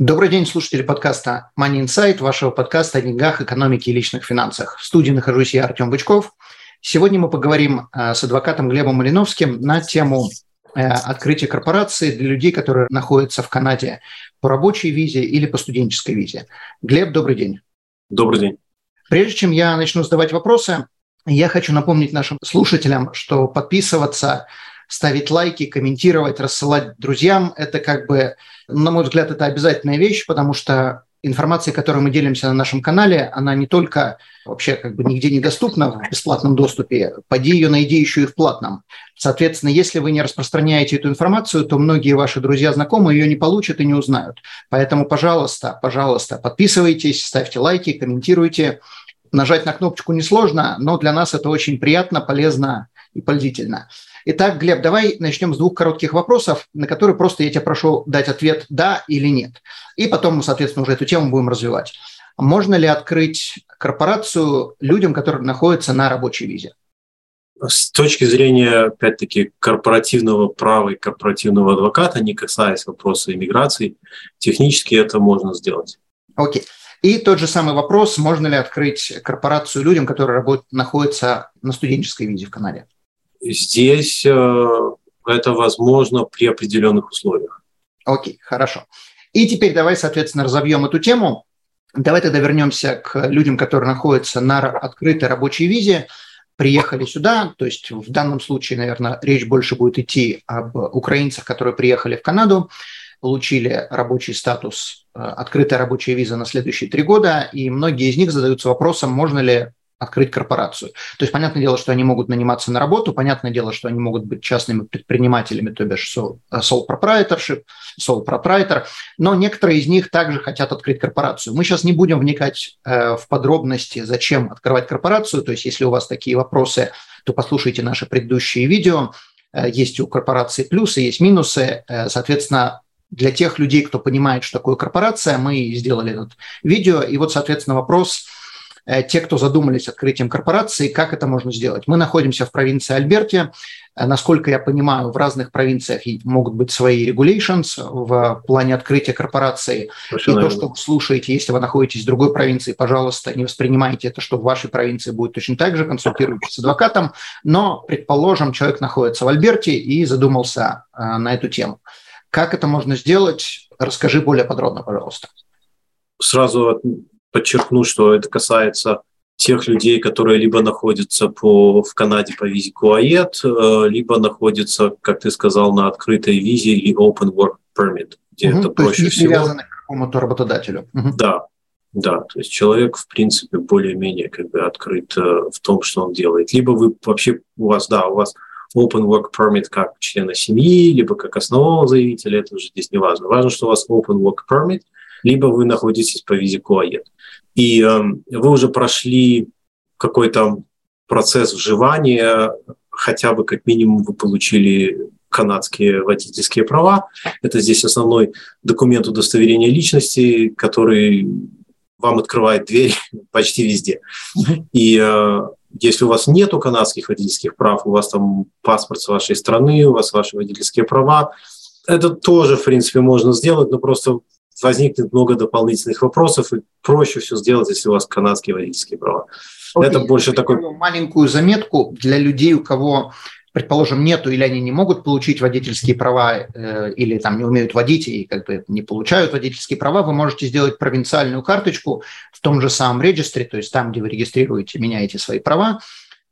Добрый день, слушатели подкаста Money Insight, вашего подкаста о деньгах, экономике и личных финансах. В студии нахожусь я, Артем Бычков. Сегодня мы поговорим э, с адвокатом Глебом Малиновским на тему э, открытия корпорации для людей, которые находятся в Канаде по рабочей визе или по студенческой визе. Глеб, добрый день. Добрый день. Прежде чем я начну задавать вопросы, я хочу напомнить нашим слушателям, что подписываться ставить лайки, комментировать, рассылать друзьям. Это как бы, на мой взгляд, это обязательная вещь, потому что информация, которой мы делимся на нашем канале, она не только вообще как бы нигде недоступна в бесплатном доступе, поди ее найди еще и в платном. Соответственно, если вы не распространяете эту информацию, то многие ваши друзья, знакомые ее не получат и не узнают. Поэтому, пожалуйста, пожалуйста, подписывайтесь, ставьте лайки, комментируйте. Нажать на кнопочку несложно, но для нас это очень приятно, полезно и пользительно. Итак, Глеб, давай начнем с двух коротких вопросов, на которые просто я тебя прошу дать ответ «да» или «нет». И потом мы, соответственно, уже эту тему будем развивать. Можно ли открыть корпорацию людям, которые находятся на рабочей визе? С точки зрения, опять-таки, корпоративного права и корпоративного адвоката, не касаясь вопроса иммиграции, технически это можно сделать. Окей. И тот же самый вопрос, можно ли открыть корпорацию людям, которые работают, находятся на студенческой визе в Канаде? Здесь э, это возможно при определенных условиях. Окей, хорошо. И теперь давай, соответственно, разовьем эту тему. Давай тогда вернемся к людям, которые находятся на открытой рабочей визе, приехали сюда, то есть в данном случае, наверное, речь больше будет идти об украинцах, которые приехали в Канаду, получили рабочий статус, э, открытая рабочая виза на следующие три года, и многие из них задаются вопросом, можно ли открыть корпорацию. То есть, понятное дело, что они могут наниматься на работу, понятное дело, что они могут быть частными предпринимателями, то бишь sole proprietorship, sole proprietor, но некоторые из них также хотят открыть корпорацию. Мы сейчас не будем вникать э, в подробности, зачем открывать корпорацию, то есть, если у вас такие вопросы, то послушайте наши предыдущие видео. Э, есть у корпорации плюсы, есть минусы. Э, соответственно, для тех людей, кто понимает, что такое корпорация, мы сделали это видео. И вот, соответственно, вопрос – Э, те, кто задумались открытием корпорации, как это можно сделать. Мы находимся в провинции Альберте. Э, насколько я понимаю, в разных провинциях могут быть свои regulations в плане открытия корпорации. И то, что вы слушаете, если вы находитесь в другой провинции, пожалуйста, не воспринимайте это, что в вашей провинции будет точно так же, консультируйтесь с адвокатом. Но, предположим, человек находится в Альберте и задумался э, на эту тему. Как это можно сделать? Расскажи более подробно, пожалуйста. Сразу подчеркну, что это касается тех людей, которые либо находятся по, в Канаде по визе КУАЕД, э, либо находятся, как ты сказал, на открытой визе или Open Work Permit, где угу, это проще есть всего. привязаны к какому-то работодателю. Угу. Да, да, то есть человек, в принципе, более-менее как бы открыт э, в том, что он делает. Либо вы вообще, у вас, да, у вас open work permit как члена семьи, либо как основного заявителя, это уже здесь не важно. Важно, что у вас open work permit, либо вы находитесь по визе КУАЕД и э, вы уже прошли какой-то процесс вживания, хотя бы как минимум вы получили канадские водительские права. Это здесь основной документ удостоверения личности, который вам открывает дверь почти везде. И э, если у вас нету канадских водительских прав, у вас там паспорт с вашей страны, у вас ваши водительские права, это тоже, в принципе, можно сделать, но просто возникнет много дополнительных вопросов, и проще все сделать, если у вас канадские водительские права. Okay. Это больше такой... Маленькую заметку для людей, у кого предположим, нету или они не могут получить водительские права э, или там не умеют водить и как бы не получают водительские права, вы можете сделать провинциальную карточку в том же самом регистре, то есть там, где вы регистрируете, меняете свои права,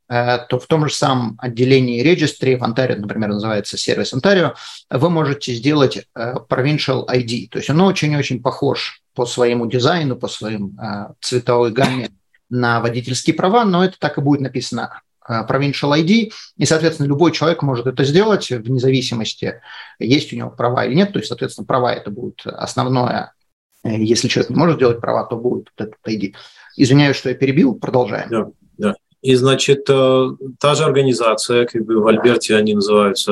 то в том же самом отделении регистри, в Онтарио, например, называется сервис Онтарио, вы можете сделать э, Provincial ID. То есть он очень-очень похож по своему дизайну, по своим э, цветовой гамме на водительские права, но это так и будет написано Provincial ID, и, соответственно, любой человек может это сделать вне зависимости, есть у него права или нет, то есть, соответственно, права это будет основное Если человек не может делать права, то будет этот ID. Извиняюсь, что я перебил, продолжаем. Да, да. И, значит, та же организация, как бы в Альберте они называются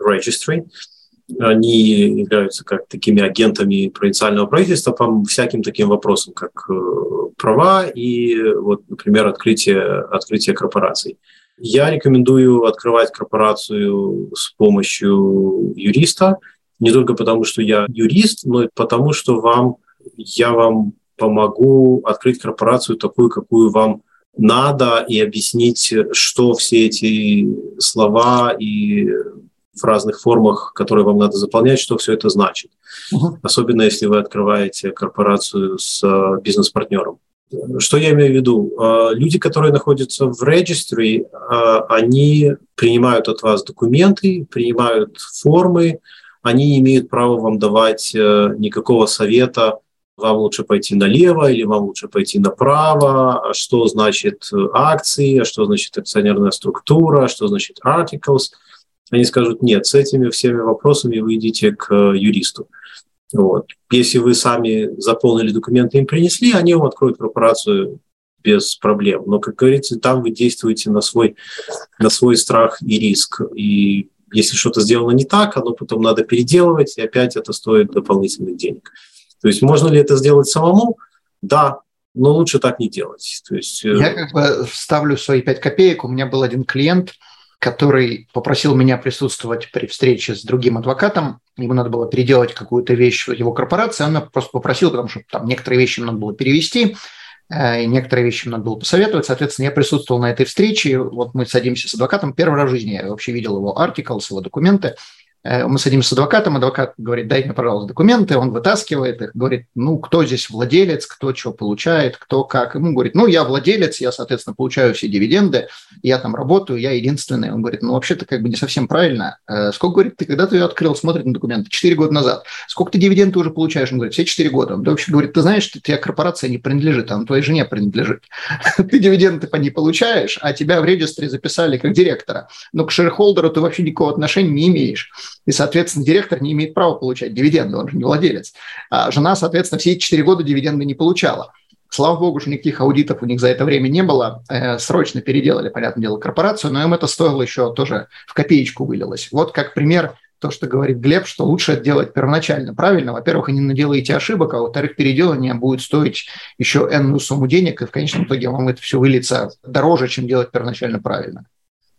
registry, они являются как такими агентами провинциального правительства по всяким таким вопросам, как э, права и, вот, например, открытие, открытие корпораций. Я рекомендую открывать корпорацию с помощью юриста, не только потому, что я юрист, но и потому, что вам, я вам помогу открыть корпорацию такую, какую вам надо, и объяснить, что все эти слова и в разных формах, которые вам надо заполнять, что все это значит. Uh-huh. Особенно если вы открываете корпорацию с э, бизнес-партнером. Что я имею в виду? Э, люди, которые находятся в регистре, э, они принимают от вас документы, принимают формы, они не имеют права вам давать никакого совета, вам лучше пойти налево или вам лучше пойти направо, что значит акции, а что значит акционерная структура, что значит articles – они скажут, нет, с этими всеми вопросами вы идите к э, юристу. Вот. Если вы сами заполнили документы, им принесли, они вам откроют корпорацию без проблем. Но, как говорится, там вы действуете на свой, на свой страх и риск. И если что-то сделано не так, оно потом надо переделывать, и опять это стоит дополнительных денег. То есть можно ли это сделать самому? Да, но лучше так не делать. То есть, э, Я как бы вставлю свои пять копеек. У меня был один клиент – который попросил меня присутствовать при встрече с другим адвокатом. Ему надо было переделать какую-то вещь в его корпорации. Он просто попросил, потому что там некоторые вещи надо было перевести, э, и некоторые вещи надо было посоветовать. Соответственно, я присутствовал на этой встрече. Вот мы садимся с адвокатом. Первый раз в жизни я вообще видел его артикл, его документы. Э, мы садимся с адвокатом, адвокат говорит, дай мне, пожалуйста, документы, он вытаскивает их, говорит, ну, кто здесь владелец, кто что получает, кто как. Ему говорит, ну, я владелец, я, соответственно, получаю все дивиденды, я там работаю, я единственный. Он говорит, ну, вообще-то как бы не совсем правильно. Э, сколько, говорит, ты когда ты ее открыл, смотрит на документы? Четыре года назад. Сколько ты дивиденды уже получаешь? Он говорит, все четыре года. Он вообще говорит, ты знаешь, что тебе корпорация не принадлежит, она твоей жене принадлежит. Ты дивиденды по ней получаешь, а тебя в регистре записали как директора. Но к шерхолдеру ты вообще никакого отношения не имеешь. И, соответственно, директор не имеет права получать дивиденды, он же не владелец. А жена, соответственно, все эти четыре года дивиденды не получала. Слава богу, что никаких аудитов у них за это время не было. Э, срочно переделали, понятное дело, корпорацию, но им это стоило еще тоже в копеечку вылилось. Вот как пример то, что говорит Глеб, что лучше делать первоначально правильно. Во-первых, вы не наделаете ошибок, а во-вторых, переделание будет стоить еще энную сумму денег, и в конечном итоге вам это все выльется дороже, чем делать первоначально правильно.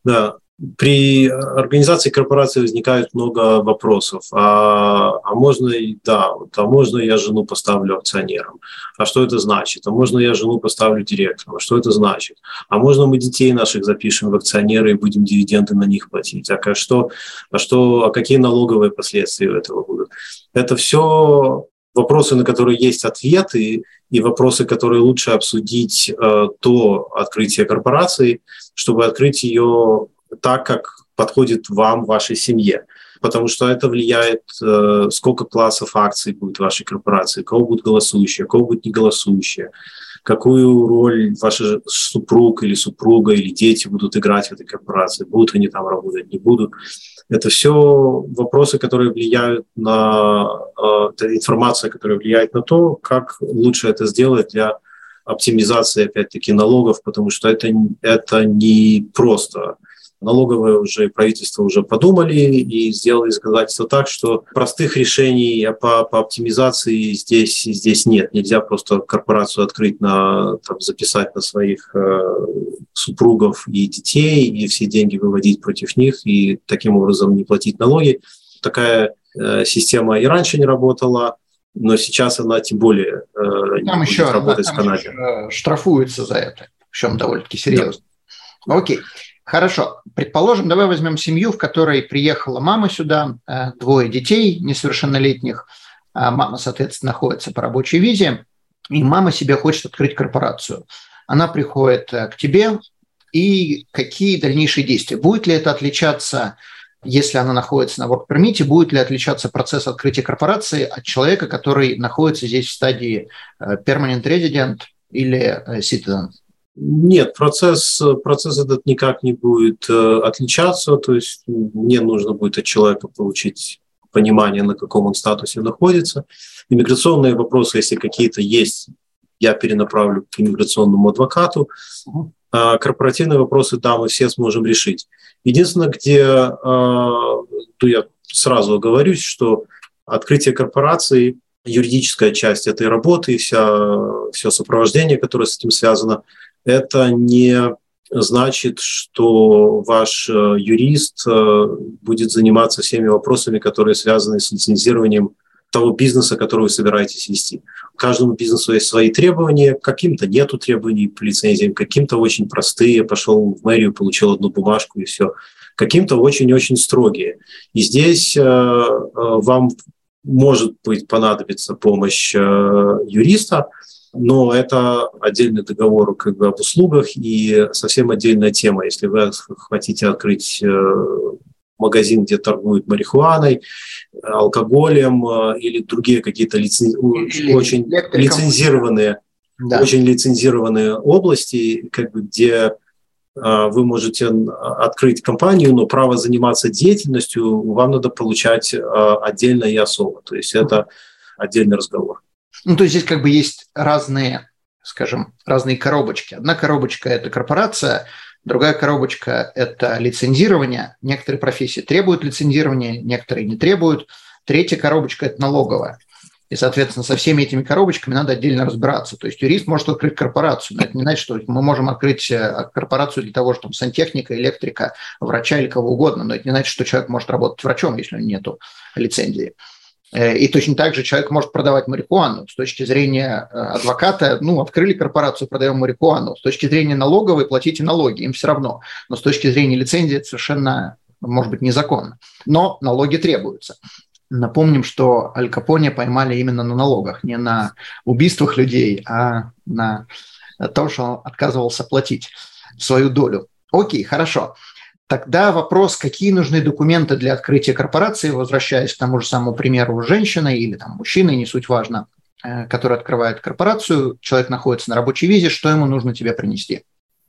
Да, при организации корпорации возникает много вопросов. А, а можно, да, вот, а можно я жену поставлю акционером? А что это значит? А можно я жену поставлю директором? А что это значит? А можно мы детей наших запишем в акционеры и будем дивиденды на них платить? А, что, а что, а какие налоговые последствия этого будут? Это все вопросы, на которые есть ответы, и вопросы, которые лучше обсудить э, до открытия корпорации, чтобы открыть ее так, как подходит вам, вашей семье. Потому что это влияет, э, сколько классов акций будет в вашей корпорации, кого будут голосующие, кого будут не голосующие, какую роль ваш супруг или супруга или дети будут играть в этой корпорации, будут они там работать, не будут. Это все вопросы, которые влияют на э, это информация, которая влияет на то, как лучше это сделать для оптимизации, опять-таки, налогов, потому что это, это не просто налоговое уже правительство уже подумали и сделали законодательство так, что простых решений по, по оптимизации здесь, здесь нет. Нельзя просто корпорацию открыть, на, там, записать на своих э, супругов и детей, и все деньги выводить против них, и таким образом не платить налоги. Такая э, система и раньше не работала, но сейчас она тем более э, там еще, работать да, там в Канаде. Еще штрафуется за это, причем довольно-таки серьезно. Да. Окей. Хорошо. Предположим, давай возьмем семью, в которой приехала мама сюда, э, двое детей несовершеннолетних. А мама, соответственно, находится по рабочей визе, и мама себе хочет открыть корпорацию. Она приходит э, к тебе, и какие дальнейшие действия? Будет ли это отличаться, если она находится на work permit, будет ли отличаться процесс открытия корпорации от человека, который находится здесь в стадии э, permanent resident или citizen? Нет, процесс, процесс этот никак не будет э, отличаться, то есть мне нужно будет от человека получить понимание, на каком он статусе находится. Иммиграционные вопросы, если какие-то есть, я перенаправлю к иммиграционному адвокату. А корпоративные вопросы, да, мы все сможем решить. Единственное, где, а, ну, я сразу оговорюсь, что открытие корпорации, юридическая часть этой работы, вся, все сопровождение, которое с этим связано, это не значит, что ваш э, юрист э, будет заниматься всеми вопросами, которые связаны с лицензированием того бизнеса, который вы собираетесь вести. Каждому бизнесу есть свои требования, каким-то нету требований по лицензиям, каким-то очень простые, пошел в мэрию, получил одну бумажку и все, каким-то очень-очень строгие. И здесь э, вам может быть понадобится помощь юриста, но это отдельный договор как бы об услугах и совсем отдельная тема. Если вы хотите открыть э, магазин, где торгуют марихуаной, алкоголем э, или другие какие-то лицен... очень лицензированные, да. очень лицензированные области, как бы, где э, вы можете открыть компанию, но право заниматься деятельностью вам надо получать отдельно и особо. То есть это отдельный разговор. Ну, то есть здесь как бы есть разные, скажем, разные коробочки. Одна коробочка – это корпорация, другая коробочка – это лицензирование. Некоторые профессии требуют лицензирования, некоторые не требуют. Третья коробочка – это налоговая. И, соответственно, со всеми этими коробочками надо отдельно разбираться. То есть юрист может открыть корпорацию, но это не значит, что мы можем открыть э, корпорацию для того, чтобы сантехника, электрика, врача или кого угодно, но это не значит, что человек может работать врачом, если у него нет лицензии. Э, и точно так же человек может продавать марихуану. С точки зрения э, адвоката, ну, открыли корпорацию, продаем марихуану. С точки зрения налоговой, платите налоги, им все равно. Но с точки зрения лицензии это совершенно, может быть, незаконно. Но налоги требуются. Напомним, что Аль Капоне поймали именно на налогах, не на убийствах людей, а на том, что он отказывался платить свою долю. Окей, хорошо. Тогда вопрос, какие нужны документы для открытия корпорации, возвращаясь к тому же самому примеру женщины или там, мужчины, не суть важно, э, который открывает корпорацию, человек находится на рабочей визе, что ему нужно тебе принести?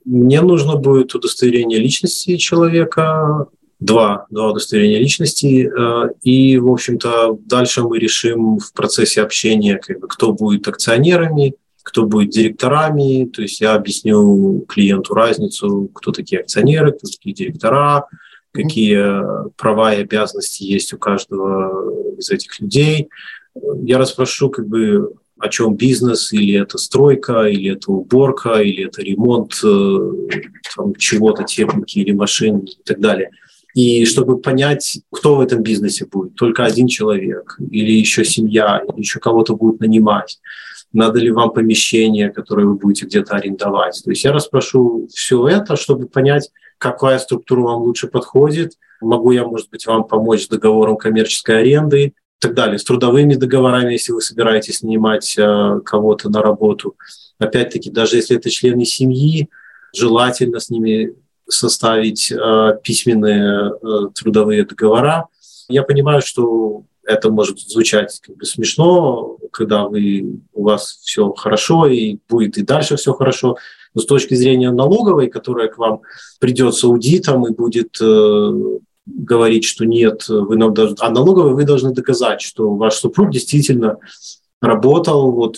Мне нужно будет удостоверение личности человека, два, два удостоверения личности, э, и, в общем-то, дальше мы решим в процессе общения, как бы, кто будет акционерами, кто будет директорами, то есть я объясню клиенту разницу, кто такие акционеры, кто такие директора, какие права и обязанности есть у каждого из этих людей. Я расспрошу, как бы, о чем бизнес, или это стройка, или это уборка, или это ремонт э, там, чего-то, техники или машин и так далее. И чтобы понять, кто в этом бизнесе будет, только один человек, или еще семья, или еще кого-то будут нанимать надо ли вам помещение, которое вы будете где-то арендовать. То есть я расспрошу все это, чтобы понять, какая структура вам лучше подходит. Могу я, может быть, вам помочь с договором коммерческой аренды и так далее, с трудовыми договорами, если вы собираетесь нанимать э, кого-то на работу. Опять-таки, даже если это члены семьи, желательно с ними составить э, письменные э, трудовые договора. Я понимаю, что это может звучать как бы смешно, когда вы, у вас все хорошо и будет и дальше все хорошо. Но с точки зрения налоговой, которая к вам придет с аудитом и будет э, говорить, что нет, вы нам должны, а налоговой вы должны доказать, что ваш супруг действительно работал вот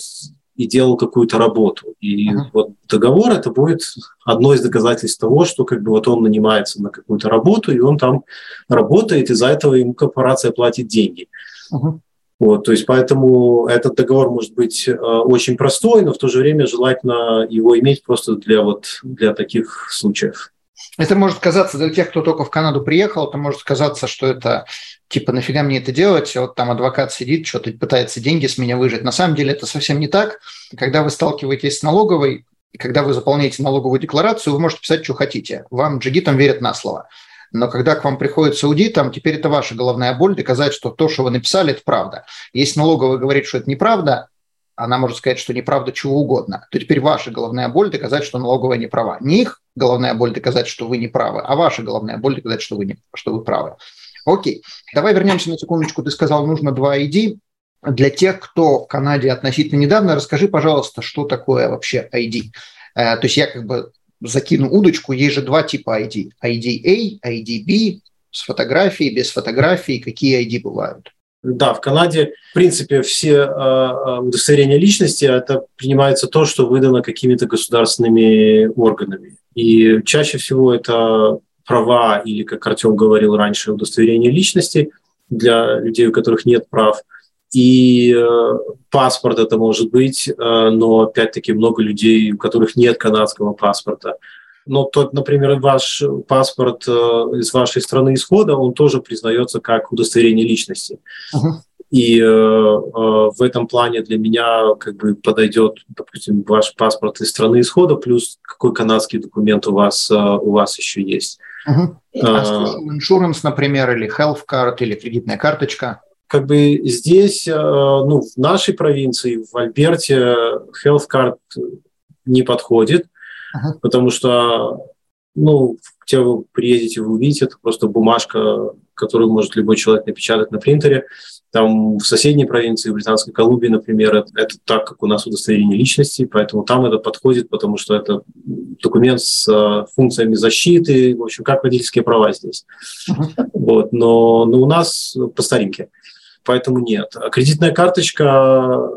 и делал какую-то работу. И uh-huh. вот договор это будет одно из доказательств того, что как бы вот он нанимается на какую-то работу, и он там работает, и за этого ему корпорация платит деньги. Uh-huh. Вот, то есть поэтому этот договор может быть э, очень простой, но в то же время желательно его иметь просто для вот для таких случаев. Это может казаться для тех, кто только в Канаду приехал, это может казаться, что это типа нафига мне это делать, вот там адвокат сидит, что-то пытается деньги с меня выжить. На самом деле это совсем не так. Когда вы сталкиваетесь с налоговой, и когда вы заполняете налоговую декларацию, вы можете писать, что хотите. Вам джигитам верят на слово. Но когда к вам приходит аудитом, теперь это ваша головная боль доказать, что то, что вы написали, это правда. Если налоговая говорит, что это неправда, она может сказать, что неправда чего угодно, то теперь ваша головная боль доказать, что налоговая не права. Не их головная боль доказать, что вы не правы, а ваша головная боль доказать, что вы, не, что вы правы. Окей, давай вернемся на секундочку. Ты сказал, нужно два ID. Для тех, кто в Канаде относительно недавно, расскажи, пожалуйста, что такое вообще ID. Э, то есть я как бы закину удочку, есть же два типа ID. ID A, ID B, с фотографией, без фотографии, какие ID бывают? Да, в Канаде, в принципе, все э, удостоверения личности это принимается то, что выдано какими-то государственными органами. И чаще всего это права или, как Артем говорил раньше, удостоверение личности для людей, у которых нет прав. И э, паспорт это может быть, э, но опять-таки много людей, у которых нет канадского паспорта. Но тот, например, ваш паспорт э, из вашей страны исхода, он тоже признается как удостоверение личности. Uh-huh. И э, э, в этом плане для меня как бы подойдет, допустим, ваш паспорт из страны исхода, плюс какой канадский документ у вас, э, у вас еще есть. Угу. А insurance, например, или health card, или кредитная карточка? Как бы здесь, э, ну, в нашей провинции, в Альберте, health card не подходит, uh-huh. потому что, ну, где вы приедете, вы увидите, это просто бумажка, которую может любой человек напечатать на принтере. Там в соседней провинции, в Британской Колумбии, например, это, это так, как у нас удостоверение личности, поэтому там это подходит, потому что это документ с э, функциями защиты, в общем, как водительские права здесь. Uh-huh. Вот, но, но у нас по старинке, поэтому нет. А кредитная карточка,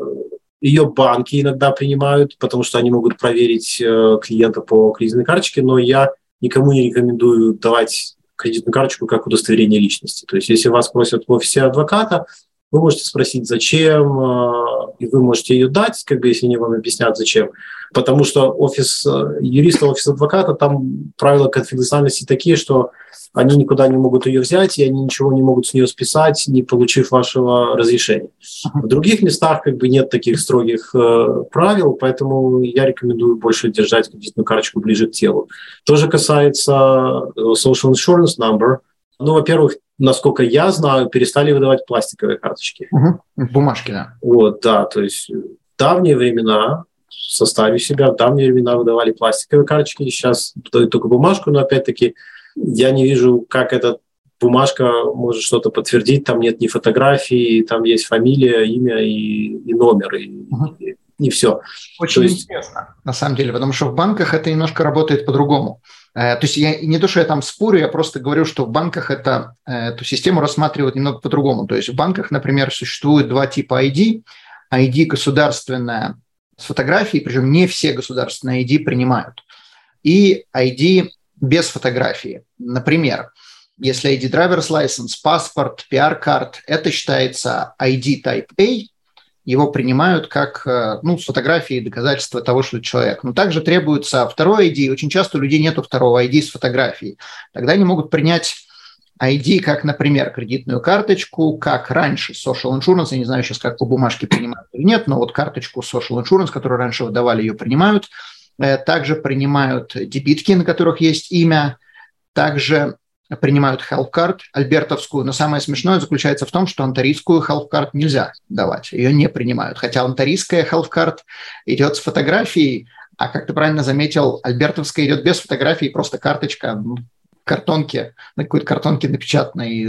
ее банки иногда принимают, потому что они могут проверить э, клиента по кредитной карточке, но я никому не рекомендую давать кредитную карточку как удостоверение личности. То есть если вас просят в офисе адвоката, вы можете спросить, зачем, э, и вы можете ее дать, как бы, если они вам объяснят, зачем. Потому что офис э, юриста, офис адвоката, там правила конфиденциальности такие, что они никуда не могут ее взять, и они ничего не могут с нее списать, не получив вашего разрешения. В других местах как бы нет таких строгих э, правил, поэтому я рекомендую больше держать кредитную карточку ближе к телу. То же касается э, social insurance number. Ну, во-первых, насколько я знаю, перестали выдавать пластиковые карточки. Угу. Бумажки, да. Вот, да, то есть в давние времена в составе себя, в давние времена выдавали пластиковые карточки, сейчас дают только бумажку, но опять-таки я не вижу, как эта бумажка может что-то подтвердить, там нет ни фотографии, там есть фамилия, имя и, и номер, и, угу. и, и все. Очень есть... интересно, на самом деле, потому что в банках это немножко работает по-другому. Э, то есть я не то, что я там спорю, я просто говорю, что в банках это, э, эту систему рассматривают немного по-другому. То есть в банках, например, существует два типа ID. ID государственная с фотографией, причем не все государственные ID принимают. И ID без фотографии. Например, если ID Driver's License, паспорт, PR-карт, это считается ID Type A, его принимают как э, ну, с фотографией доказательства того, что человек. Но также требуется второй ID. Очень часто у людей нет второго ID с фотографией. Тогда они могут принять ID, как, например, кредитную карточку, как раньше Social Insurance, я не знаю сейчас, как по бумажке принимают или нет, но вот карточку Social Insurance, которую раньше выдавали, ее принимают – Э, также принимают дебитки, на которых есть имя, также принимают card альбертовскую, но самое смешное заключается в том, что антарийскую card нельзя давать, ее не принимают, хотя антарийская card идет с фотографией, а как ты правильно заметил, альбертовская идет без фотографии, просто карточка, картонки, на какой-то картонке напечатанной,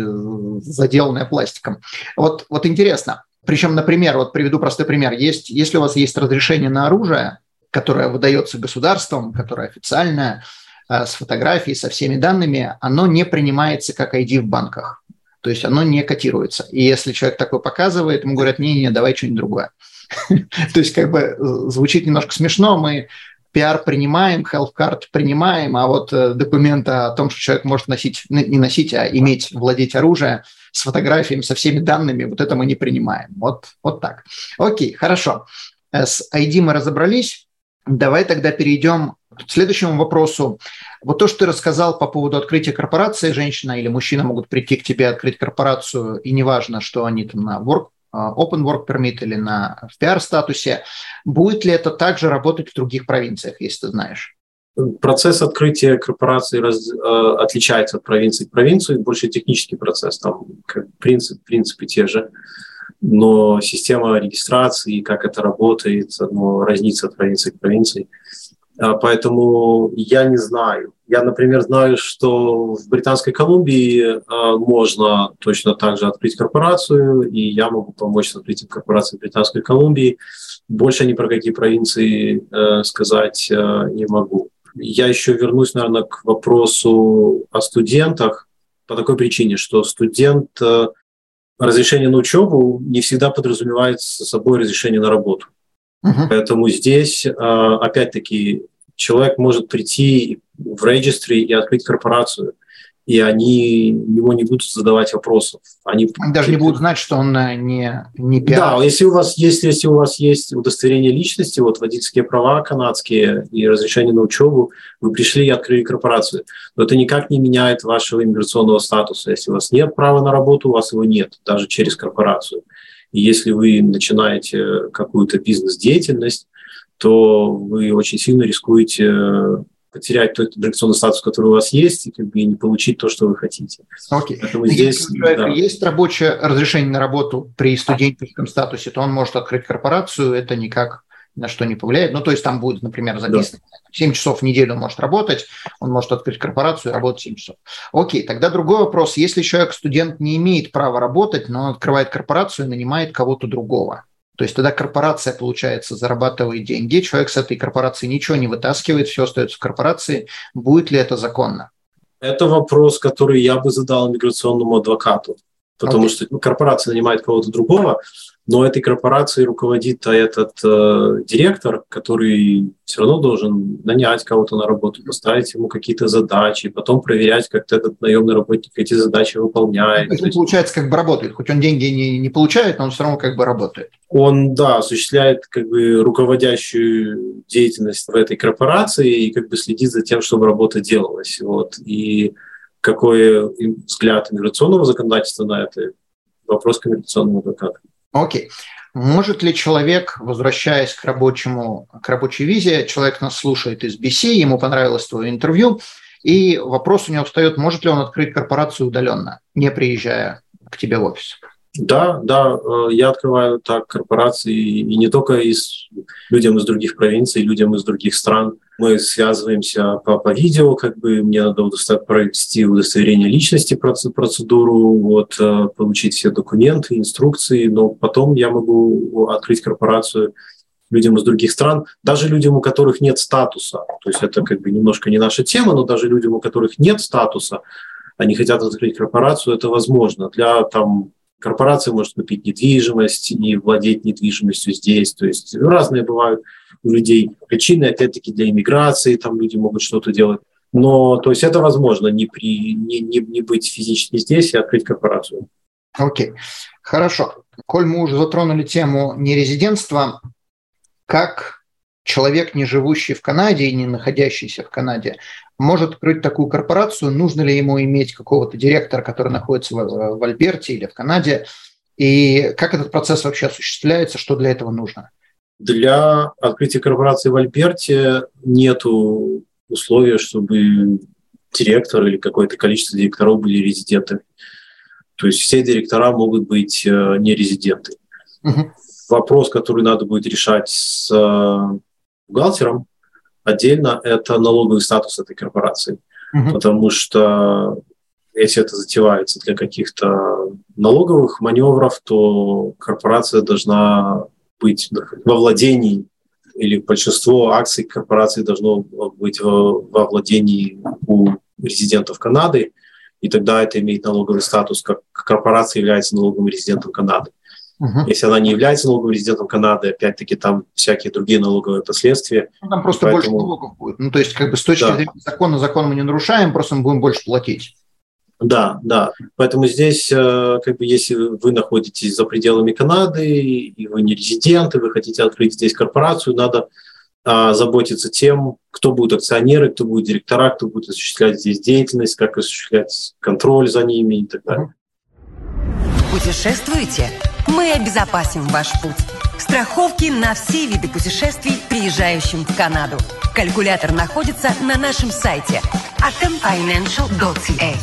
заделанная пластиком. Вот, вот интересно. Причем, например, вот приведу простой пример. Есть, если у вас есть разрешение на оружие, которое выдается государством, которое официальное, э, с фотографией, со всеми данными, оно не принимается как ID в банках. То есть оно не котируется. И если человек такой показывает, ему говорят, не-не, давай что-нибудь другое. То есть как бы э, звучит немножко смешно, мы пиар принимаем, health card принимаем, а вот э, документы о том, что человек может носить, не носить, а иметь, владеть оружием с фотографиями, со всеми данными, вот это мы не принимаем. Вот, вот так. Окей, хорошо. С ID мы разобрались. Давай тогда перейдем к следующему вопросу. Вот то, что ты рассказал по поводу открытия корпорации, женщина или мужчина могут прийти к тебе открыть корпорацию, и неважно, что они там на work, а, open work permit или на PR-статусе, будет ли это также работать в других провинциях, если ты знаешь? Процесс открытия корпорации раз, э, отличается от провинции к провинции, больше технический процесс, там как принцип, принципы те же но система регистрации, как это работает, оно разнится от провинции к провинции. А, поэтому я не знаю. Я, например, знаю, что в Британской Колумбии а, можно точно так же открыть корпорацию, и я могу помочь с открытием корпорации в Британской Колумбии. Больше ни про какие провинции э, сказать э, не могу. Я еще вернусь, наверное, к вопросу о студентах по такой причине, что студент э, разрешение на учебу не всегда подразумевает с собой разрешение на работу. Uh-huh. Поэтому здесь, а, опять-таки, человек может прийти в регистре и открыть корпорацию – и они ему не будут задавать вопросов. Они, они даже не будут знать, что он э, не, не пиар. Да, если у вас есть, если у вас есть удостоверение личности, вот водительские права канадские и разрешение на учебу, вы пришли и открыли корпорацию. Но это никак не меняет вашего иммиграционного статуса. Если у вас нет права на работу, у вас его нет, даже через корпорацию. И если вы начинаете какую-то бизнес-деятельность, то вы очень сильно рискуете потерять тот инжекционный статус, который у вас есть, и как бы не получить то, что вы хотите. Окей. Поэтому здесь, Если у человека да. есть рабочее разрешение на работу при студенческом статусе, то он может открыть корпорацию, это никак на что не повлияет. Ну, то есть там будет, например, записано да. 7 часов в неделю он может работать, он может открыть корпорацию и работать 7 часов. Окей, тогда другой вопрос. Если человек, студент, не имеет права работать, но он открывает корпорацию и нанимает кого-то другого, то есть тогда корпорация, получается, зарабатывает деньги, человек с этой корпорации ничего не вытаскивает, все остается в корпорации. Будет ли это законно? Это вопрос, который я бы задал миграционному адвокату, потому okay. что корпорация нанимает кого-то другого, но этой корпорацией руководит этот э, директор, который все равно должен нанять кого-то на работу, поставить ему какие-то задачи, потом проверять, как этот наемный работник эти задачи выполняет. Ну, это получается как бы работает, хоть он деньги не, не получает, но он все равно как бы работает. Он, да, осуществляет как бы руководящую деятельность в этой корпорации и как бы следит за тем, чтобы работа делалась. Вот. И какой взгляд иммиграционного законодательства на это, вопрос к иммиграционному адвокату. Окей. Может ли человек, возвращаясь к рабочему, к рабочей визе, человек нас слушает из BC, ему понравилось твое интервью, и вопрос у него встает, может ли он открыть корпорацию удаленно, не приезжая к тебе в офис? Да, да, э, я открываю так корпорации, и не только из людям из других провинций, людям из других стран. Мы связываемся по, по видео, как бы мне надо провести удостоверение личности, процедуру, вот, э, получить все документы, инструкции, но потом я могу открыть корпорацию людям из других стран, даже людям, у которых нет статуса. То есть это как бы немножко не наша тема, но даже людям, у которых нет статуса, они хотят открыть корпорацию, это возможно. Для там Корпорация может купить недвижимость и владеть недвижимостью здесь. То есть разные бывают у людей причины, опять-таки, для иммиграции, там люди могут что-то делать. Но, то есть это возможно не, при, не, не, не быть физически здесь и открыть корпорацию. Окей, okay. хорошо. Коль мы уже затронули тему нерезидентства, как человек, не живущий в Канаде и не находящийся в Канаде, может открыть такую корпорацию, нужно ли ему иметь какого-то директора, который находится в, в Альберте или в Канаде, и как этот процесс вообще осуществляется, что для этого нужно? Для открытия корпорации в Альберте нет условия, чтобы директор или какое-то количество директоров были резидентами. То есть все директора могут быть э, не резиденты. Угу. Вопрос, который надо будет решать с э, бухгалтером, Отдельно это налоговый статус этой корпорации, угу. потому что если это затевается для каких-то налоговых маневров, то корпорация должна быть во владении или большинство акций корпорации должно быть во, во владении у резидентов Канады, и тогда это имеет налоговый статус, как корпорация является налоговым резидентом Канады. Угу. Если она не является налоговым резидентом Канады, опять-таки там всякие другие налоговые последствия. Ну, там просто Поэтому... больше налогов будет. Ну, то есть, как бы с точки да. зрения закона, закон мы не нарушаем, просто мы будем больше платить. Да, да. Поэтому здесь, э, как бы, если вы находитесь за пределами Канады, и вы не резидент, и вы хотите открыть здесь корпорацию, надо а, заботиться тем, кто будут акционеры, кто будет директора, кто будет осуществлять здесь деятельность, как осуществлять контроль за ними и так далее. Путешествуете? Мы обезопасим ваш путь. Страховки на все виды путешествий, приезжающим в Канаду. Калькулятор находится на нашем сайте atomfinancial.ca.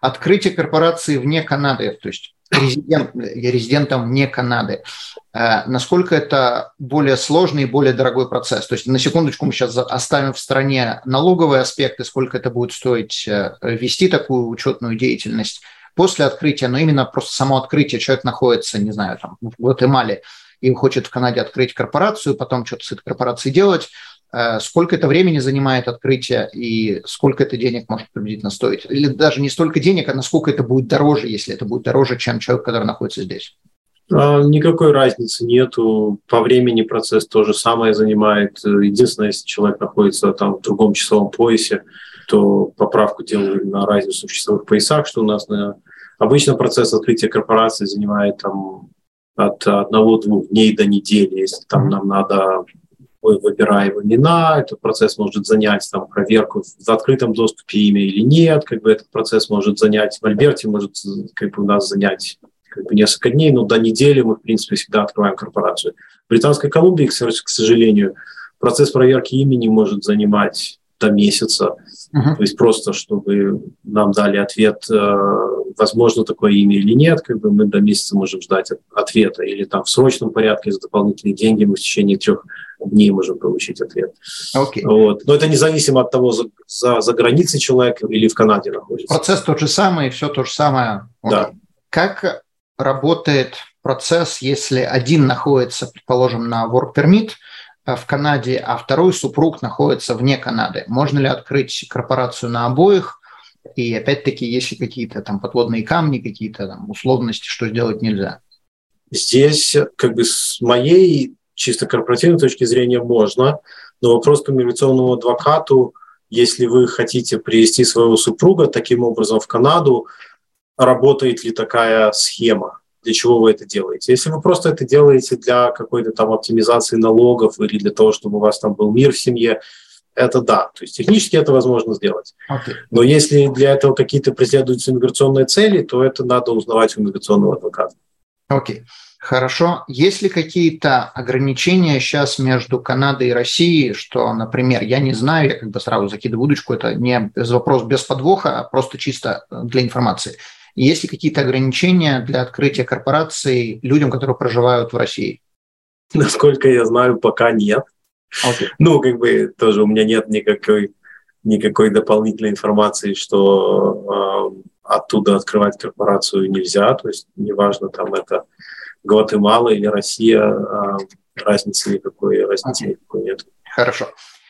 Открытие корпорации вне Канады, то есть резидент, резидентом вне Канады. Э, насколько это более сложный и более дорогой процесс? То есть на секундочку мы сейчас оставим в стороне налоговые аспекты, сколько это будет стоить э, вести такую учетную деятельность после открытия, но именно просто само открытие, человек находится, не знаю, там, в Гватемале, и хочет в Канаде открыть корпорацию, потом что-то с этой корпорацией делать, э, сколько это времени занимает открытие и сколько это денег может приблизительно стоить? Или даже не столько денег, а насколько это будет дороже, если это будет дороже, чем человек, который находится здесь? А, никакой разницы нету. По времени процесс то же самое занимает. Единственное, если человек находится там в другом часовом поясе, то поправку делали на разницу в часовых поясах, что у нас на... обычно процесс открытия корпорации занимает там от одного-двух дней до недели. Если там нам надо мы выбираем имена, этот процесс может занять там, проверку в открытом доступе имя или нет, как бы этот процесс может занять в Альберте, может как бы у нас занять как бы несколько дней, но до недели мы, в принципе, всегда открываем корпорацию. В Британской Колумбии, к сожалению, процесс проверки имени может занимать до месяца. Uh-huh. То есть просто, чтобы нам дали ответ, э, возможно такое имя или нет, как бы мы до месяца можем ждать ответа. Или там в срочном порядке за дополнительные деньги мы в течение трех дней можем получить ответ. Okay. Вот. Но это независимо от того, за, за, за границей человек или в Канаде находится. Процесс тот же самый, все то же самое. Да. Как работает процесс, если один находится, предположим, на work permit в Канаде, а второй супруг находится вне Канады? Можно ли открыть корпорацию на обоих? И опять-таки, есть ли какие-то там подводные камни, какие-то там условности, что сделать нельзя? Здесь, как бы с моей чисто корпоративной точки зрения, можно, но вопрос по миграционному адвокату, если вы хотите привести своего супруга таким образом в Канаду, работает ли такая схема, для чего вы это делаете. Если вы просто это делаете для какой-то там оптимизации налогов или для того, чтобы у вас там был мир в семье, это да. То есть технически это возможно сделать. Okay. Но если для этого какие-то преследуются иммиграционные цели, то это надо узнавать у иммиграционного адвоката. Окей. Okay. Хорошо. Есть ли какие-то ограничения сейчас между Канадой и Россией, что, например, я не знаю, я как бы сразу закидываю удочку, это не вопрос без подвоха, а просто чисто для информации. Есть ли какие-то ограничения для открытия корпораций людям, которые проживают в России? Насколько я знаю, пока нет. Okay. Ну, как бы тоже у меня нет никакой, никакой дополнительной информации, что э, оттуда открывать корпорацию нельзя. То есть неважно, там это Гватемала или Россия, э, разницы никакой, разницы okay. никакой нет. Хорошо.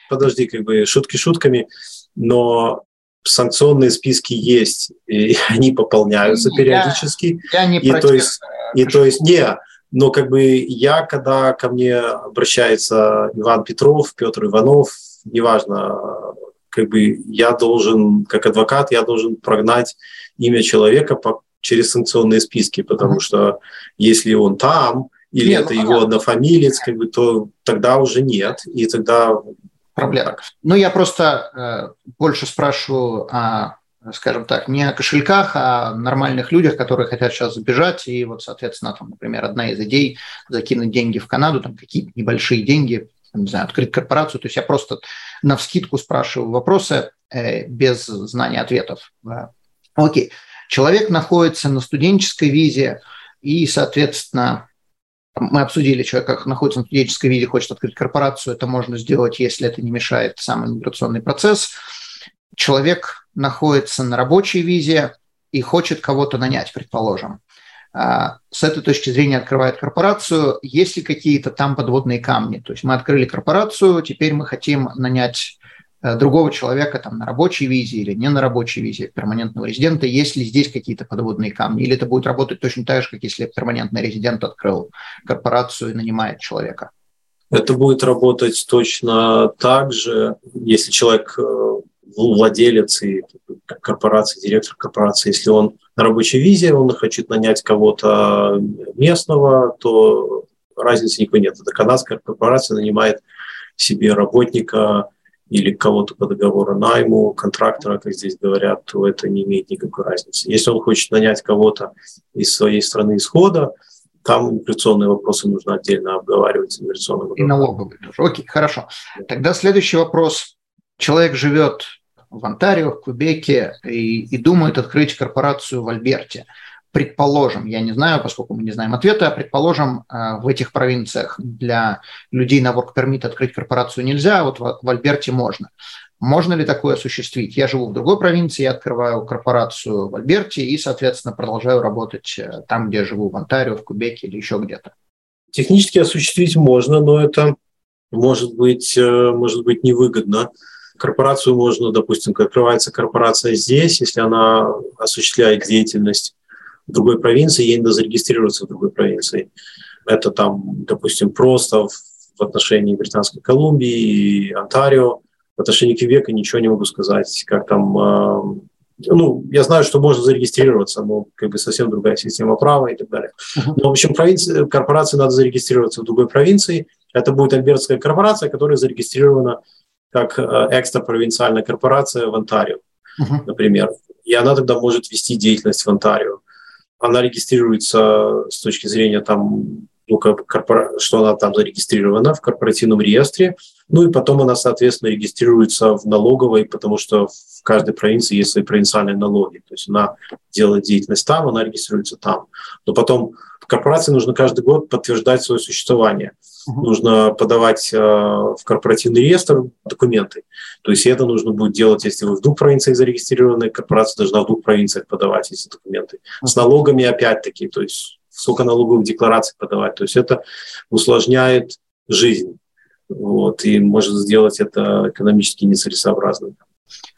Подожди, как бы шутки шутками, но санкционные списки есть, и они пополняются я, периодически. Я не и то есть, и то есть не, но как бы я, когда ко мне обращается Иван Петров, Петр Иванов, неважно, как бы я должен, как адвокат, я должен прогнать имя человека по, через санкционные списки, потому mm-hmm. что если он там, или нет, это ну, его однофамилец, как бы, то тогда уже нет, и тогда проблем. Ну, я просто э, больше спрашиваю о, скажем так, не о кошельках, а о нормальных людях, которые хотят сейчас забежать. И вот, соответственно, там, например, одна из идей закинуть деньги в Канаду, там какие-то небольшие деньги, не знаю, открыть корпорацию. То есть я просто на вскидку спрашиваю вопросы э, без знания ответов. Да. Окей. Человек находится на студенческой визе, и, соответственно, мы обсудили, человек находится на студенческой визе, хочет открыть корпорацию, это можно сделать, если это не мешает сам иммиграционный процесс. Человек находится на рабочей визе и хочет кого-то нанять, предположим. А, с этой точки зрения открывает корпорацию. Есть ли какие-то там подводные камни? То есть мы открыли корпорацию, теперь мы хотим нанять другого человека там на рабочей визе или не на рабочей визе перманентного резидента, есть ли здесь какие-то подводные камни, или это будет работать точно так же, как если перманентный резидент открыл корпорацию и нанимает человека? Это будет работать точно так же, если человек э, владелец и корпорации, директор корпорации, если он на рабочей визе, он хочет нанять кого-то местного, то разницы никакой нет. Это канадская корпорация нанимает себе работника или кого-то по договору найму, контрактора, как здесь говорят, то это не имеет никакой разницы. Если он хочет нанять кого-то из своей страны исхода, там иммиграционные вопросы нужно отдельно обговаривать иммиграционным И налоговые тоже. Окей, хорошо. Тогда следующий вопрос. Человек живет в Онтарио, в Квебеке и, и думает открыть корпорацию в Альберте предположим, я не знаю, поскольку мы не знаем ответа, предположим, э, в этих провинциях для людей на work permit открыть корпорацию нельзя, а вот в Альберте можно. Можно ли такое осуществить? Я живу в другой провинции, я открываю корпорацию в Альберте и, соответственно, продолжаю работать э, там, где я живу, в Онтарио, в Кубеке или еще где-то. Технически осуществить можно, но это может быть, э, может быть невыгодно. Корпорацию можно, допустим, открывается корпорация здесь, если она осуществляет деятельность в другой провинции, ей надо зарегистрироваться в другой провинции. Это там, допустим, просто в отношении Британской Колумбии и Онтарио. В отношении Квебека ничего не могу сказать, как там э, ну, я знаю, что можно зарегистрироваться, но как бы совсем другая система права и так далее. Но, в общем, провинции, корпорации надо зарегистрироваться в другой провинции. Это будет альбертская корпорация, которая зарегистрирована как э, экстрапровинциальная корпорация в Онтарио, например. И она тогда может вести деятельность в Онтарио. Она регистрируется с точки зрения там. Что она там зарегистрирована в корпоративном реестре, ну и потом она, соответственно, регистрируется в налоговой, потому что в каждой провинции есть свои провинциальные налоги. То есть она делает деятельность там, она регистрируется там. Но потом в корпорации нужно каждый год подтверждать свое существование. Uh-huh. Нужно подавать э, в корпоративный реестр документы. То есть это нужно будет делать, если вы в двух провинциях зарегистрированы, корпорация должна в двух провинциях подавать эти документы. Uh-huh. С налогами опять-таки, то есть сколько налоговых деклараций подавать. То есть это усложняет жизнь вот, и может сделать это экономически нецелесообразным.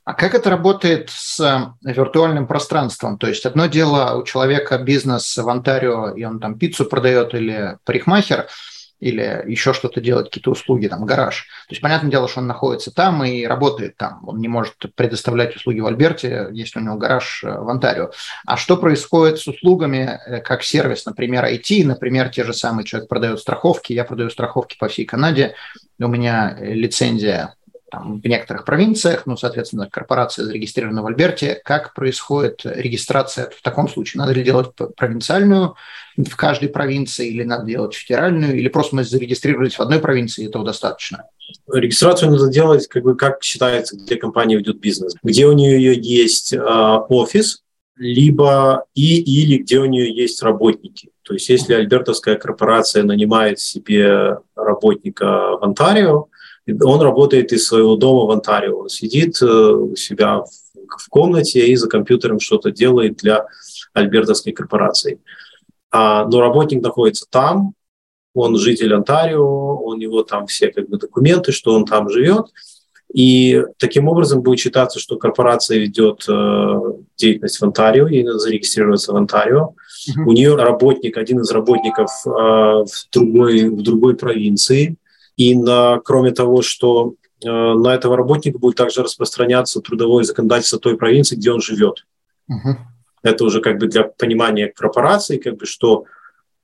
А как это работает с э, виртуальным пространством? То есть одно дело у человека бизнес в Онтарио, и он там пиццу продает или парикмахер – или еще что-то делать, какие-то услуги, там, гараж. То есть, понятное дело, что он находится там и работает там. Он не может предоставлять услуги в Альберте, если у него гараж э, в Онтарио. А что происходит с услугами, э, как сервис, например, IT, например, те же самые, человек продает страховки, я продаю страховки по всей Канаде, у меня э, лицензия там, в некоторых провинциях, ну, соответственно, корпорация зарегистрирована в Альберте. Как происходит регистрация в таком случае? Надо ли делать провинциальную в каждой провинции, или надо делать федеральную, или просто мы зарегистрировались в одной провинции, и этого достаточно? Регистрацию надо делать, как бы, как считается, где компания ведет бизнес. Где у нее есть э, офис, либо и или где у нее есть работники. То есть если альбертовская корпорация нанимает себе работника в Онтарио, он работает из своего дома в Онтарио. Он сидит э, у себя в комнате и за компьютером что-то делает для альбертовской корпорации. А, но работник находится там, он житель Онтарио, у него там все как бы документы, что он там живет. И таким образом будет считаться, что корпорация ведет э, деятельность в Онтарио, ей надо зарегистрироваться в Онтарио. Uh-huh. У нее работник, один из работников э, в, другой, в другой провинции, и на, кроме того, что э, на этого работника будет также распространяться трудовое законодательство той провинции, где он живет. Угу. Это уже как бы для понимания корпорации, как бы что,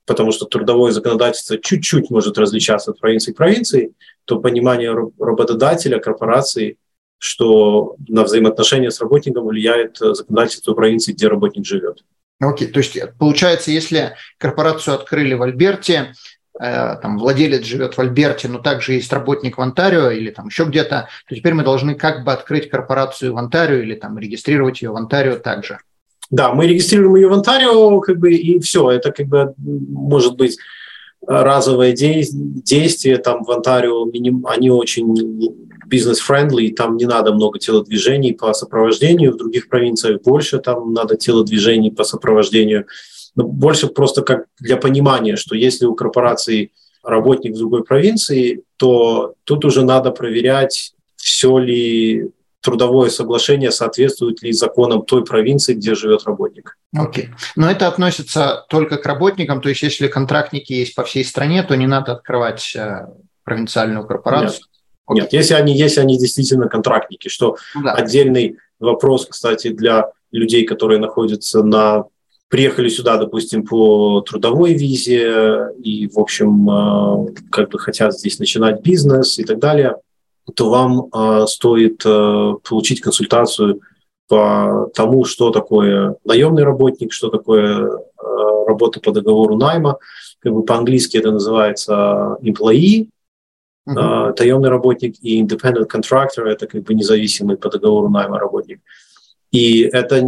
потому что трудовое законодательство чуть-чуть может различаться от провинции к провинции, то понимание работодателя, корпорации, что на взаимоотношения с работником влияет э, законодательство провинции, где работник живет. Окей, okay. то есть получается, если корпорацию открыли в Альберте, там, владелец живет в Альберте, но также есть работник в Онтарио или там еще где-то, то теперь мы должны как бы открыть корпорацию в Онтарио или там регистрировать ее в Онтарио также. Да, мы регистрируем ее в Онтарио, как бы, и все. Это как бы может быть разовое действие там в Онтарио, они очень бизнес-френдли, там не надо много телодвижений по сопровождению, в других провинциях больше, там надо телодвижений по сопровождению но больше просто как для понимания, что если у корпорации работник в другой провинции, то тут уже надо проверять, все ли трудовое соглашение соответствует ли законам той провинции, где живет работник. Окей. Okay. Но это относится только к работникам, то есть если контрактники есть по всей стране, то не надо открывать э, провинциальную корпорацию? Нет, okay. Нет если, они, если они действительно контрактники, что ну да. отдельный вопрос, кстати, для людей, которые находятся на приехали сюда, допустим, по трудовой визе и, в общем, э, как бы хотят здесь начинать бизнес и так далее, то вам э, стоит э, получить консультацию по тому, что такое наемный работник, что такое работа по договору найма. Как бы по-английски это называется employee, uh-huh. таемный работник, и independent contractor – это как бы независимый по договору найма работник. И это,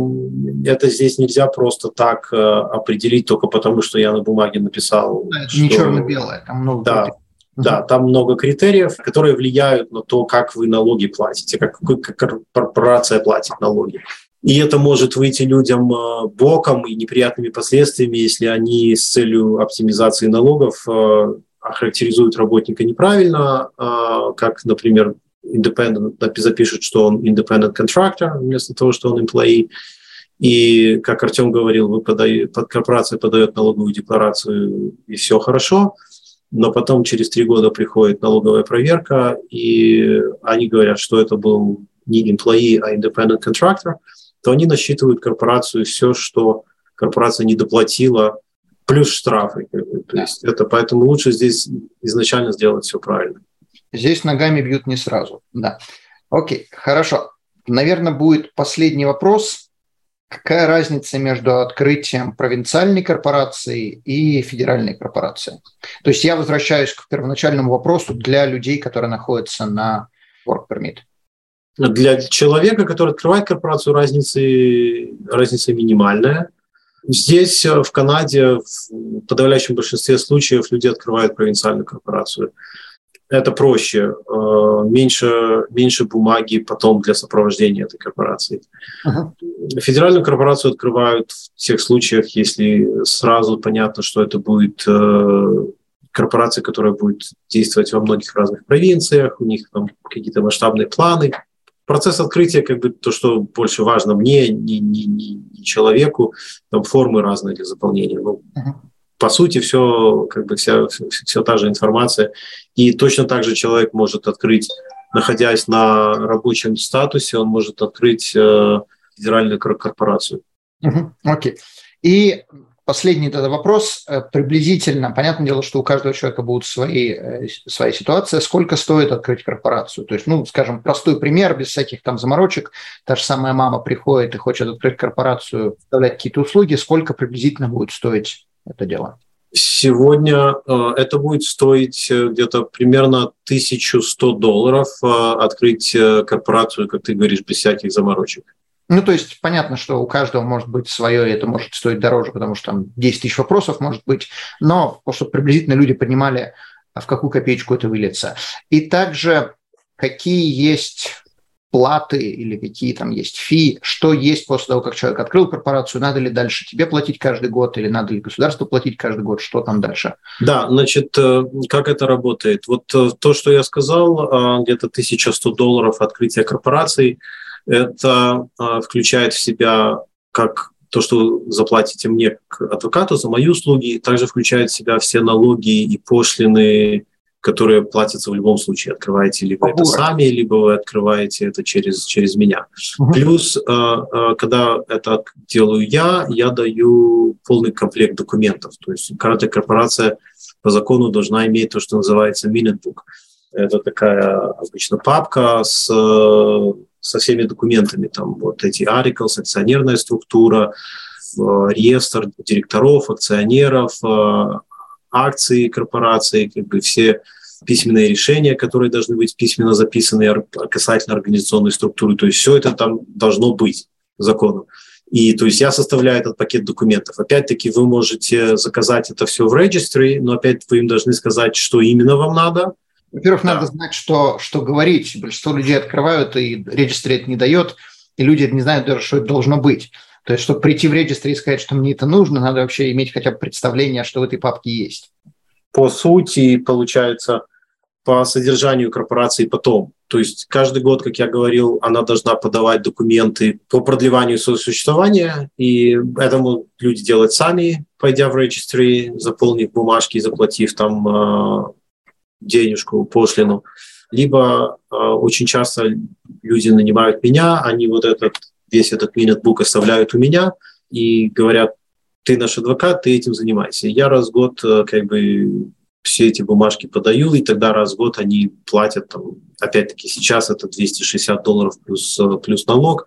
это здесь нельзя просто так э, определить только потому, что я на бумаге написал. Да, это что... не черно-белое, там много да, критериев. Да, там много критериев, которые влияют на то, как вы налоги платите, как, как корпорация платит налоги. И это может выйти людям э, боком и неприятными последствиями, если они с целью оптимизации налогов э, охарактеризуют работника неправильно, э, как, например, independent запишут, что он independent contractor вместо того, что он employee. И, как Артем говорил, вы подаете, под корпорация подает налоговую декларацию, и все хорошо, но потом через три года приходит налоговая проверка, и они говорят, что это был не employee, а independent contractor, то они насчитывают корпорацию все, что корпорация не доплатила, плюс штрафы. То есть это поэтому лучше здесь изначально сделать все правильно. Здесь ногами бьют не сразу, да. Окей, хорошо. Наверное, будет последний вопрос. Какая разница между открытием провинциальной корпорации и федеральной корпорации? То есть я возвращаюсь к первоначальному вопросу для людей, которые находятся на work permit. Для человека, который открывает корпорацию, разница, разница минимальная. Здесь, э, в Канаде, в подавляющем большинстве случаев люди открывают провинциальную корпорацию это проще, э, меньше, меньше бумаги потом для сопровождения этой корпорации. Uh-huh. Федеральную корпорацию открывают в тех случаях, если сразу понятно, что это будет э, корпорация, которая будет действовать во многих разных провинциях, у них там какие-то масштабные планы. Процесс открытия, как бы то, что больше важно мне, не, не, не, не человеку, там формы разные для заполнения. Ну, uh-huh по сути, все, как бы вся, все, все та же информация. И точно так же человек может открыть, находясь на рабочем статусе, он может открыть э, федеральную корпорацию. Окей. Okay. И последний тогда вопрос. Э, приблизительно, понятное дело, что у каждого человека будут свои, э, своя ситуация. Сколько стоит открыть корпорацию? То есть, ну, скажем, простой пример, без всяких там заморочек. Та же самая мама приходит и хочет открыть корпорацию, представлять какие-то услуги. Сколько приблизительно будет стоить это дело? Сегодня э, это будет стоить э, где-то примерно 1100 долларов э, открыть корпорацию, как ты говоришь, без всяких заморочек. Ну, то есть понятно, что у каждого может быть свое, и это может стоить дороже, потому что там 10 тысяч вопросов может быть, но чтобы приблизительно люди понимали, а в какую копеечку это выльется. И также какие есть платы или какие там есть фи, что есть после того, как человек открыл корпорацию, надо ли дальше тебе платить каждый год или надо ли государству платить каждый год, что там дальше? Да, значит, э, как это работает? Вот э, то, что я сказал, э, где-то 1100 долларов открытия корпорации, это включает в себя как то, что заплатите мне к адвокату за мои услуги, также включает в себя все налоги и пошлины, которые платятся в любом случае. Открываете либо это сами, либо вы открываете это через, через меня. Угу. Плюс, э, э, когда это делаю я, я даю полный комплект документов. То есть каждая корпорация по закону должна иметь то, что называется minute. Это такая обычно папка с, со всеми документами. Там вот эти articles, акционерная структура, реестр директоров, акционеров, акции корпорации, как бы все письменные решения, которые должны быть письменно записаны касательно организационной структуры. То есть все это там должно быть законом. И то есть я составляю этот пакет документов. Опять-таки вы можете заказать это все в регистре, но опять вы им должны сказать, что именно вам надо. Во-первых, да. надо знать, что, что говорить. Большинство людей открывают, и регистр это не дает, и люди не знают даже, что это должно быть. То есть, чтобы прийти в регистр и сказать, что мне это нужно, надо вообще иметь хотя бы представление, что в этой папке есть. По сути, получается, по содержанию корпорации потом. То есть каждый год, как я говорил, она должна подавать документы по продлеванию своего существования, и этому люди делают сами, пойдя в регистри, заполнив бумажки, заплатив там э, денежку, пошлину. Либо э, очень часто люди нанимают меня, они вот этот весь этот минет-бук оставляют у меня и говорят, ты наш адвокат, ты этим занимайся. Я раз в год э, как бы все эти бумажки подаю, и тогда раз в год они платят, там, опять-таки сейчас это 260 долларов плюс, э, плюс налог,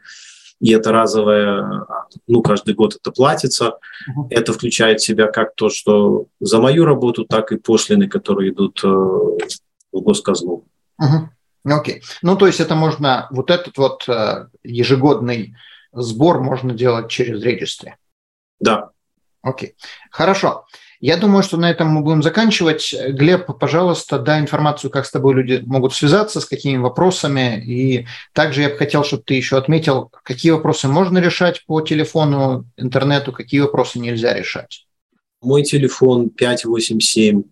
и это разовое, ну, каждый год это платится. Uh-huh. Это включает в себя как то, что за мою работу, так и пошлины, которые идут э, в госказну. Uh-huh. Окей. Okay. Ну, то есть это можно, вот этот вот э, ежегодный сбор можно делать через регистры? Да. Окей. Okay. Хорошо. Я думаю, что на этом мы будем заканчивать. Глеб, пожалуйста, дай информацию, как с тобой люди могут связаться, с какими вопросами. И также я бы хотел, чтобы ты еще отметил, какие вопросы можно решать по телефону, интернету, какие вопросы нельзя решать. Мой телефон 587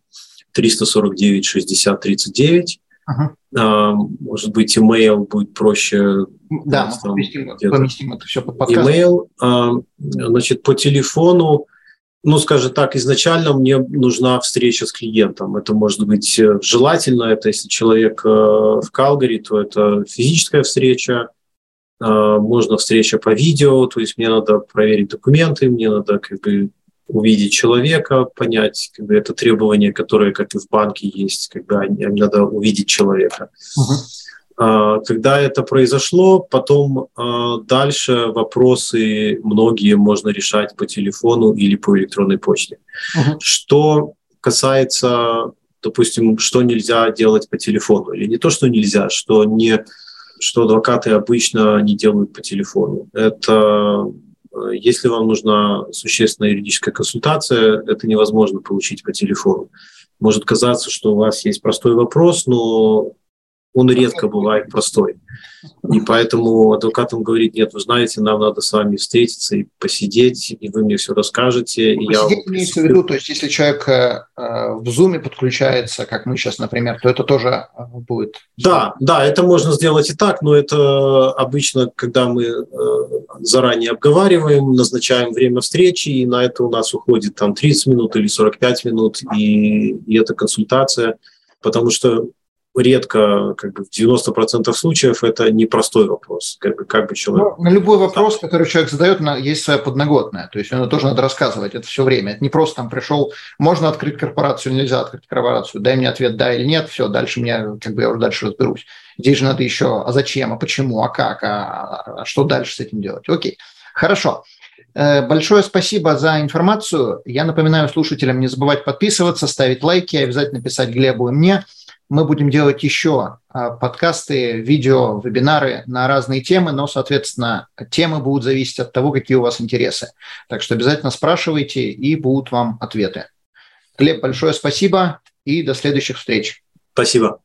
349 60 39. Uh-huh. Может быть, email будет проще. Да, мы поместим, поместим это все под подкаст. Email. Значит, по телефону ну, скажем так, изначально мне нужна встреча с клиентом. Это может быть э, желательно, это если человек э, в Калгари, то это физическая встреча, э, можно встреча по видео, то есть мне надо проверить документы, мне надо как бы увидеть человека, понять, как бы это требование, которое, как и в банке есть, когда надо увидеть человека. Uh-huh. Когда это произошло, потом а, дальше вопросы многие можно решать по телефону или по электронной почте. Uh-huh. Что касается, допустим, что нельзя делать по телефону, или не то, что нельзя, что не что адвокаты обычно не делают по телефону. Это если вам нужна существенная юридическая консультация, это невозможно получить по телефону. Может казаться, что у вас есть простой вопрос, но он редко бывает простой. И поэтому адвокатам говорит, нет, вы знаете, нам надо с вами встретиться и посидеть, и вы мне все расскажете. И посидеть я имеется в виду, то есть если человек э, в Zoom подключается, как мы сейчас, например, то это тоже э, будет... Да, да, это можно сделать и так, но это обычно, когда мы э, заранее обговариваем, назначаем время встречи, и на это у нас уходит там 30 минут или 45 минут, и, и это консультация, потому что редко, как бы в 90% случаев это непростой вопрос. Как бы, как бы человек... Ну, на любой вопрос, который человек задает, есть своя подноготная. То есть ему тоже надо рассказывать это все время. Это не просто там пришел, можно открыть корпорацию, нельзя открыть корпорацию, дай мне ответ да или нет, все, дальше мне, как бы я уже дальше разберусь. Здесь же надо еще, а зачем, а почему, а как, а, а что дальше с этим делать. Окей, хорошо. Э, большое спасибо за информацию. Я напоминаю слушателям не забывать подписываться, ставить лайки, обязательно писать Глебу и мне – мы будем делать еще а, подкасты, видео, вебинары на разные темы, но, соответственно, темы будут зависеть от того, какие у вас интересы. Так что обязательно спрашивайте, и будут вам ответы. Глеб, большое спасибо и до следующих встреч. Спасибо.